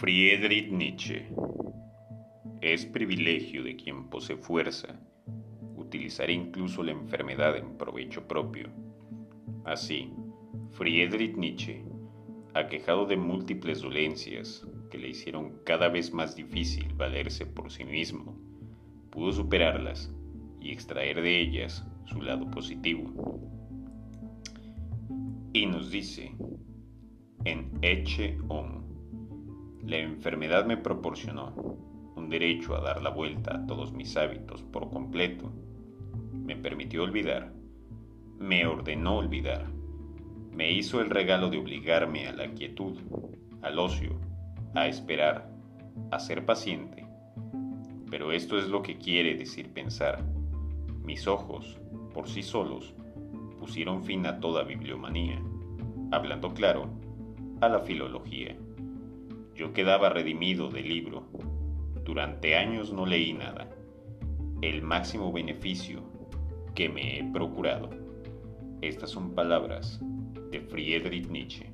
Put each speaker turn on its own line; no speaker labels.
Friedrich Nietzsche Es privilegio de quien posee fuerza utilizar incluso la enfermedad en provecho propio. Así, Friedrich Nietzsche, aquejado de múltiples dolencias que le hicieron cada vez más difícil valerse por sí mismo, pudo superarlas y extraer de ellas su lado positivo. Y nos dice, en Eche Homo, la enfermedad me proporcionó un derecho a dar la vuelta a todos mis hábitos por completo. Me permitió olvidar. Me ordenó olvidar. Me hizo el regalo de obligarme a la quietud, al ocio, a esperar, a ser paciente. Pero esto es lo que quiere decir pensar. Mis ojos, por sí solos, pusieron fin a toda bibliomanía, hablando claro, a la filología. Yo quedaba redimido del libro. Durante años no leí nada. El máximo beneficio que me he procurado. Estas son palabras de Friedrich Nietzsche.